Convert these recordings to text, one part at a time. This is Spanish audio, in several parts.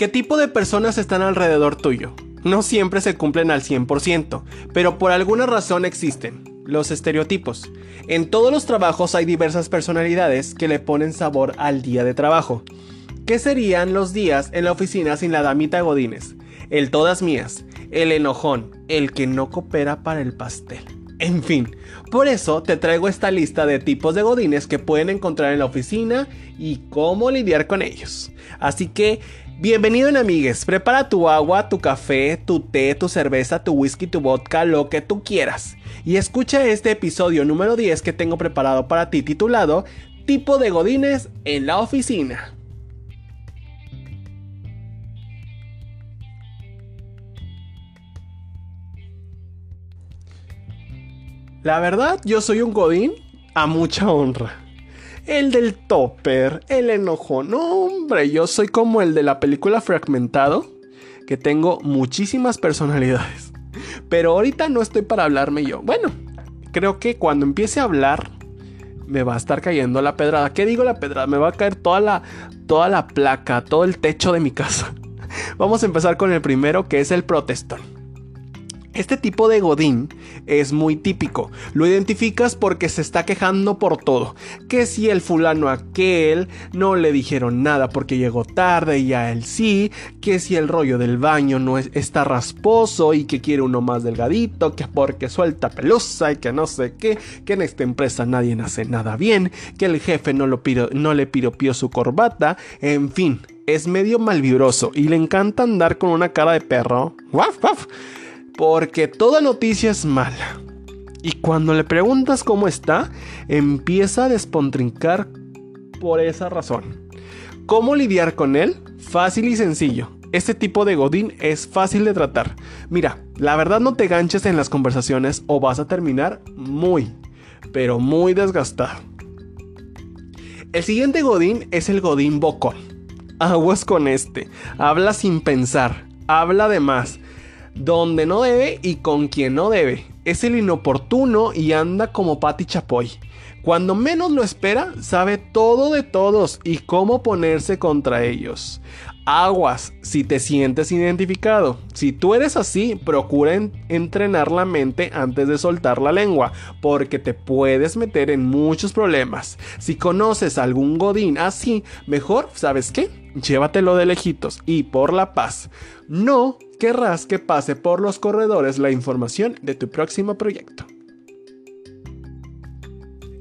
¿Qué tipo de personas están alrededor tuyo? No siempre se cumplen al 100%, pero por alguna razón existen. Los estereotipos. En todos los trabajos hay diversas personalidades que le ponen sabor al día de trabajo. ¿Qué serían los días en la oficina sin la damita Godines? El todas mías, el enojón, el que no coopera para el pastel. En fin, por eso te traigo esta lista de tipos de godines que pueden encontrar en la oficina y cómo lidiar con ellos. Así que, bienvenido en amigues, prepara tu agua, tu café, tu té, tu cerveza, tu whisky, tu vodka, lo que tú quieras. Y escucha este episodio número 10 que tengo preparado para ti titulado Tipo de godines en la oficina. La verdad, yo soy un godín a mucha honra. El del topper, el enojo. No, hombre, yo soy como el de la película Fragmentado, que tengo muchísimas personalidades. Pero ahorita no estoy para hablarme yo. Bueno, creo que cuando empiece a hablar, me va a estar cayendo la pedrada. ¿Qué digo la pedrada? Me va a caer toda la, toda la placa, todo el techo de mi casa. Vamos a empezar con el primero, que es el protestón. Este tipo de godín es muy típico. Lo identificas porque se está quejando por todo. Que si el fulano aquel no le dijeron nada porque llegó tarde y a él sí. Que si el rollo del baño no está rasposo y que quiere uno más delgadito. Que porque suelta pelusa y que no sé qué. Que en esta empresa nadie hace nada bien. Que el jefe no, lo no le piropió su corbata. En fin, es medio malvibroso y le encanta andar con una cara de perro. ¡Waf, waf! Porque toda noticia es mala. Y cuando le preguntas cómo está, empieza a despontrincar por esa razón. ¿Cómo lidiar con él? Fácil y sencillo. Este tipo de godín es fácil de tratar. Mira, la verdad no te ganches en las conversaciones o vas a terminar muy, pero muy desgastado. El siguiente godín es el godín bocón. Aguas con este. Habla sin pensar. Habla de más donde no debe y con quien no debe. Es el inoportuno y anda como Pati Chapoy. Cuando menos lo espera, sabe todo de todos y cómo ponerse contra ellos. Aguas si te sientes identificado. Si tú eres así, procura entrenar la mente antes de soltar la lengua, porque te puedes meter en muchos problemas. Si conoces algún godín así, mejor, ¿sabes qué? Llévatelo de lejitos y por la paz. No querrás que pase por los corredores la información de tu próximo proyecto.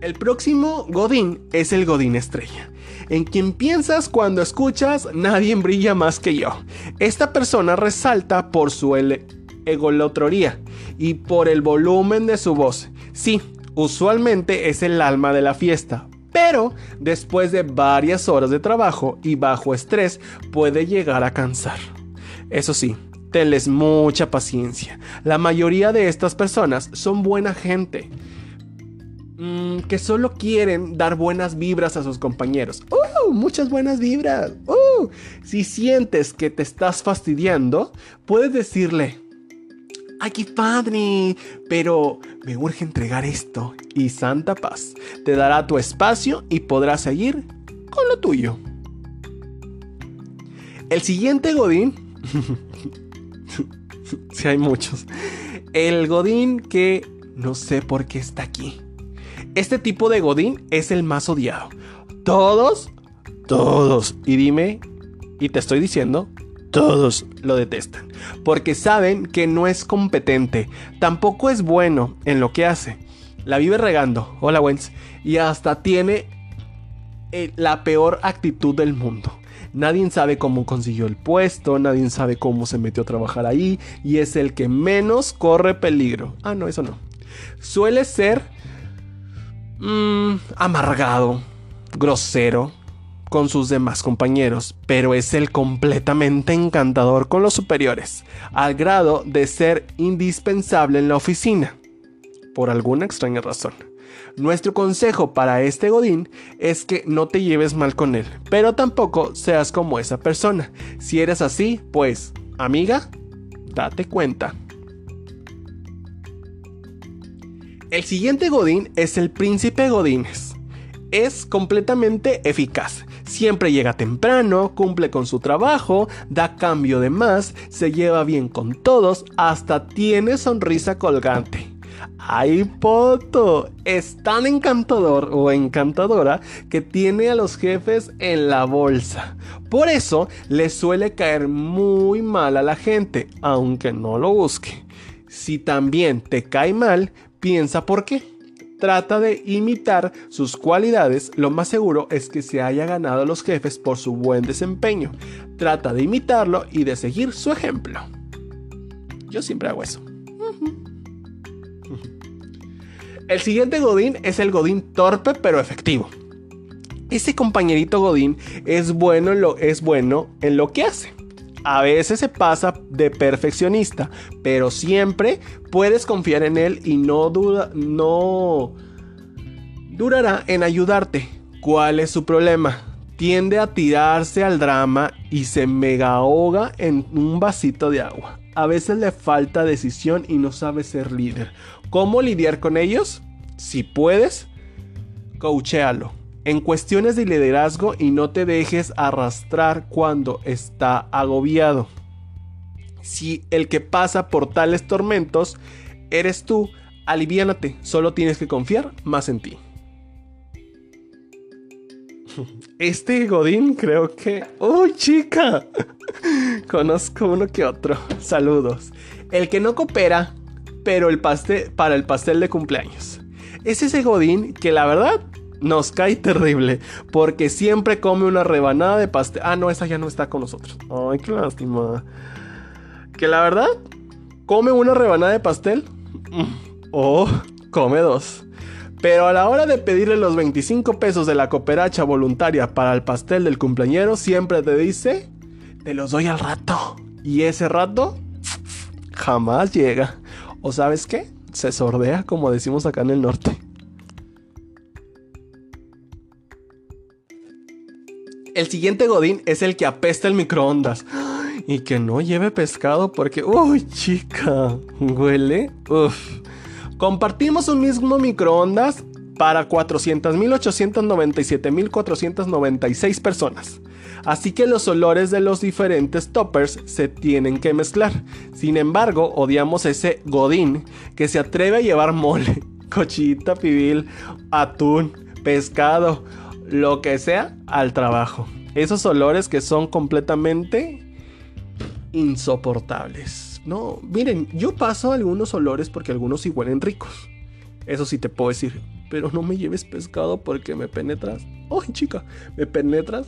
El próximo Godín es el Godín estrella, en quien piensas cuando escuchas nadie brilla más que yo. Esta persona resalta por su egolotroría y por el volumen de su voz. Sí, usualmente es el alma de la fiesta, pero después de varias horas de trabajo y bajo estrés puede llegar a cansar. Eso sí, tenles mucha paciencia. La mayoría de estas personas son buena gente. Mm, que solo quieren dar buenas vibras a sus compañeros. ¡Uh! Muchas buenas vibras. ¡Uh! Si sientes que te estás fastidiando, puedes decirle, ¡ay, qué padre! Pero me urge entregar esto y Santa Paz te dará tu espacio y podrás seguir con lo tuyo. El siguiente Godín si hay muchos. El Godín que no sé por qué está aquí. Este tipo de Godín es el más odiado. Todos, todos, y dime, y te estoy diciendo, todos lo detestan. Porque saben que no es competente, tampoco es bueno en lo que hace. La vive regando, hola Wens, y hasta tiene eh, la peor actitud del mundo. Nadie sabe cómo consiguió el puesto, nadie sabe cómo se metió a trabajar ahí y es el que menos corre peligro. Ah, no, eso no. Suele ser mmm, amargado, grosero con sus demás compañeros, pero es el completamente encantador con los superiores, al grado de ser indispensable en la oficina, por alguna extraña razón. Nuestro consejo para este Godín es que no te lleves mal con él, pero tampoco seas como esa persona. Si eres así, pues, amiga, date cuenta. El siguiente Godín es el príncipe Godínez. es completamente eficaz. Siempre llega temprano, cumple con su trabajo, da cambio de más, se lleva bien con todos, hasta tiene sonrisa colgante. ¡Ay, Poto! Es tan encantador o encantadora que tiene a los jefes en la bolsa. Por eso le suele caer muy mal a la gente, aunque no lo busque. Si también te cae mal, piensa por qué trata de imitar sus cualidades, lo más seguro es que se haya ganado a los jefes por su buen desempeño. Trata de imitarlo y de seguir su ejemplo. Yo siempre hago eso. El siguiente Godín es el Godín torpe pero efectivo. Ese compañerito Godín es bueno en lo, es bueno en lo que hace. A veces se pasa de perfeccionista, pero siempre puedes confiar en él y no, duda, no durará en ayudarte. ¿Cuál es su problema? Tiende a tirarse al drama y se mega ahoga en un vasito de agua. A veces le falta decisión y no sabe ser líder. ¿Cómo lidiar con ellos? Si puedes, coachéalo en cuestiones de liderazgo y no te dejes arrastrar cuando está agobiado. Si el que pasa por tales tormentos eres tú, aliviánate, solo tienes que confiar más en ti. Este Godín creo que... ¡Uy, chica! Conozco uno que otro. Saludos. El que no coopera, pero el pastel para el pastel de cumpleaños. Es ese Godín que la verdad nos cae terrible porque siempre come una rebanada de pastel. Ah, no, esa ya no está con nosotros. Ay, qué lástima. Que la verdad, come una rebanada de pastel o come dos. Pero a la hora de pedirle los 25 pesos de la cooperacha voluntaria para el pastel del cumpleañero, siempre te dice, te los doy al rato. Y ese rato jamás llega. ¿O sabes qué? Se sordea, como decimos acá en el norte. El siguiente Godín es el que apesta el microondas. Y que no lleve pescado porque, uy, chica, huele. Uf. Compartimos un mismo microondas para 400.897.496 personas. Así que los olores de los diferentes toppers se tienen que mezclar. Sin embargo, odiamos ese godín que se atreve a llevar mole, cochita, pibil, atún, pescado lo que sea al trabajo. Esos olores que son completamente insoportables. No, miren, yo paso algunos olores porque algunos sí huelen ricos. Eso sí te puedo decir. Pero no me lleves pescado porque me penetras. Ay, chica, me penetras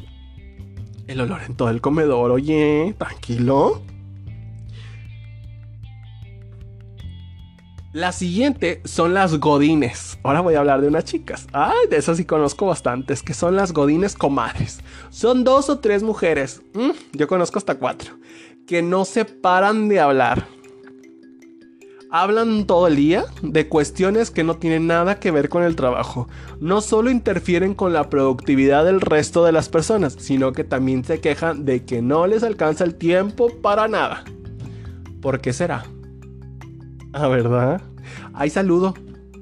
el olor en todo el comedor. Oye, tranquilo. La siguiente son las godines. Ahora voy a hablar de unas chicas. Ay, de esas sí conozco bastantes, que son las godines comadres. Son dos o tres mujeres, mm, yo conozco hasta cuatro, que no se paran de hablar. Hablan todo el día de cuestiones que no tienen nada que ver con el trabajo. No solo interfieren con la productividad del resto de las personas, sino que también se quejan de que no les alcanza el tiempo para nada. ¿Por qué será? Ah, ¿verdad? Hay saludo.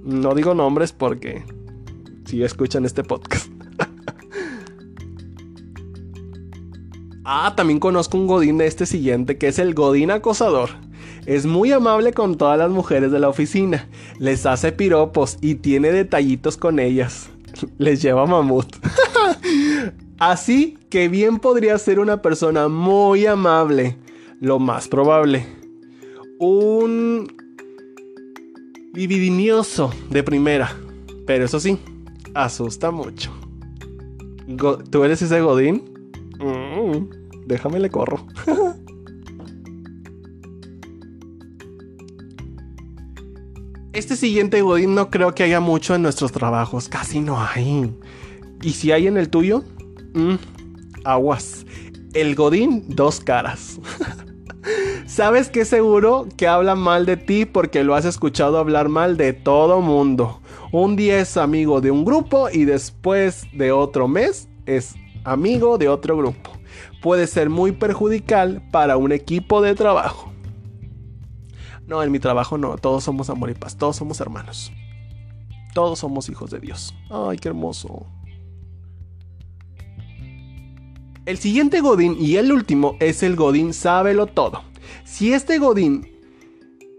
No digo nombres porque si escuchan este podcast. Ah, también conozco un Godín de este siguiente que es el Godín acosador. Es muy amable con todas las mujeres de la oficina. Les hace piropos y tiene detallitos con ellas. Les lleva mamut. Así que bien podría ser una persona muy amable. Lo más probable. Un Dividinioso de primera. Pero eso sí, asusta mucho. ¿Tú eres ese Godín? Déjame le corro. este siguiente Godín no creo que haya mucho en nuestros trabajos. Casi no hay. ¿Y si hay en el tuyo? Mm, aguas. El Godín, dos caras. Sabes que seguro que habla mal de ti porque lo has escuchado hablar mal de todo mundo. Un día es amigo de un grupo y después de otro mes es amigo de otro grupo puede ser muy perjudicial para un equipo de trabajo. No, en mi trabajo no, todos somos amor y paz, todos somos hermanos. Todos somos hijos de Dios. Ay, qué hermoso. El siguiente Godín y el último es el Godín Sábelo Todo. Si este Godín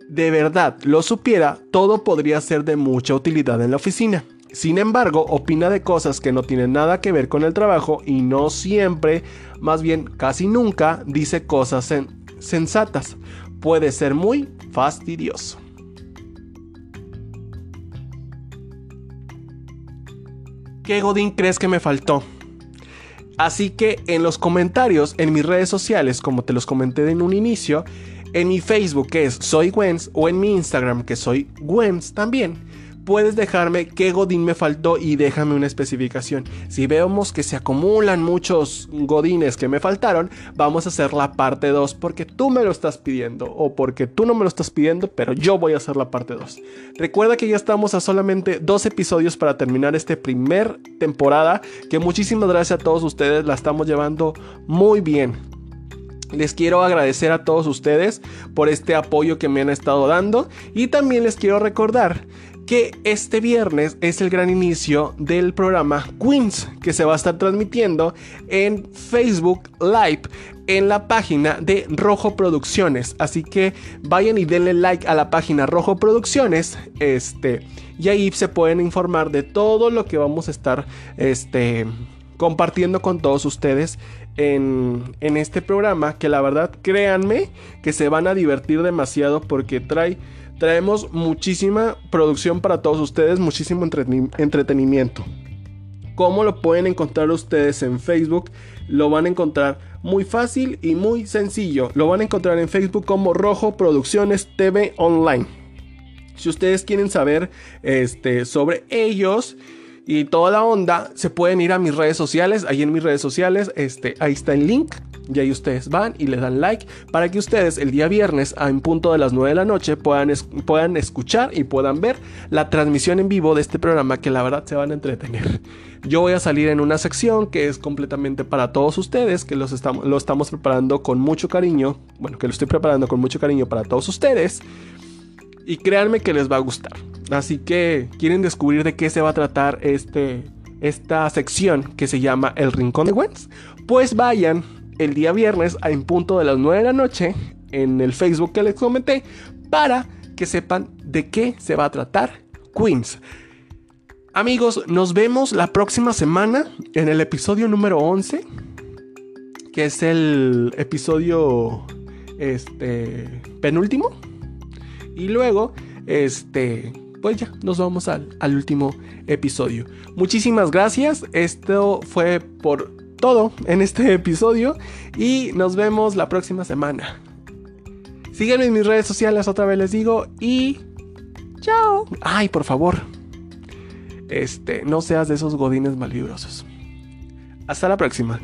de verdad lo supiera, todo podría ser de mucha utilidad en la oficina. Sin embargo, opina de cosas que no tienen nada que ver con el trabajo y no siempre, más bien casi nunca, dice cosas sensatas. Puede ser muy fastidioso. ¿Qué Godín crees que me faltó? Así que en los comentarios, en mis redes sociales, como te los comenté en un inicio, en mi Facebook que es Soy Gwenz o en mi Instagram que soy Gwenz también puedes dejarme qué Godín me faltó y déjame una especificación. Si vemos que se acumulan muchos Godines que me faltaron, vamos a hacer la parte 2 porque tú me lo estás pidiendo o porque tú no me lo estás pidiendo, pero yo voy a hacer la parte 2. Recuerda que ya estamos a solamente dos episodios para terminar este primer temporada, que muchísimas gracias a todos ustedes, la estamos llevando muy bien. Les quiero agradecer a todos ustedes por este apoyo que me han estado dando y también les quiero recordar que este viernes es el gran inicio del programa Queens que se va a estar transmitiendo en Facebook Live en la página de Rojo Producciones. Así que vayan y denle like a la página Rojo Producciones. Este, y ahí se pueden informar de todo lo que vamos a estar este, compartiendo con todos ustedes en, en este programa. Que la verdad, créanme que se van a divertir demasiado porque trae traemos muchísima producción para todos ustedes, muchísimo entretenimiento. ¿Cómo lo pueden encontrar ustedes en Facebook? Lo van a encontrar muy fácil y muy sencillo. Lo van a encontrar en Facebook como Rojo Producciones TV Online. Si ustedes quieren saber este, sobre ellos y toda la onda, se pueden ir a mis redes sociales. Ahí en mis redes sociales, este, ahí está el link. Y ahí ustedes van y le dan like para que ustedes el día viernes a en punto de las 9 de la noche puedan, puedan escuchar y puedan ver la transmisión en vivo de este programa que la verdad se van a entretener. Yo voy a salir en una sección que es completamente para todos ustedes, que los estamos, lo estamos preparando con mucho cariño. Bueno, que lo estoy preparando con mucho cariño para todos ustedes. Y créanme que les va a gustar. Así que, ¿quieren descubrir de qué se va a tratar este, esta sección que se llama El Rincón de Wens? Pues vayan el día viernes en punto de las 9 de la noche en el Facebook que les comenté para que sepan de qué se va a tratar Queens. Amigos, nos vemos la próxima semana en el episodio número 11, que es el episodio este penúltimo. Y luego, este, pues ya, nos vamos al, al último episodio. Muchísimas gracias. Esto fue por todo en este episodio y nos vemos la próxima semana. Sígueme en mis redes sociales, otra vez les digo, y chao. Ay, por favor, este, no seas de esos godines malvibrosos. Hasta la próxima.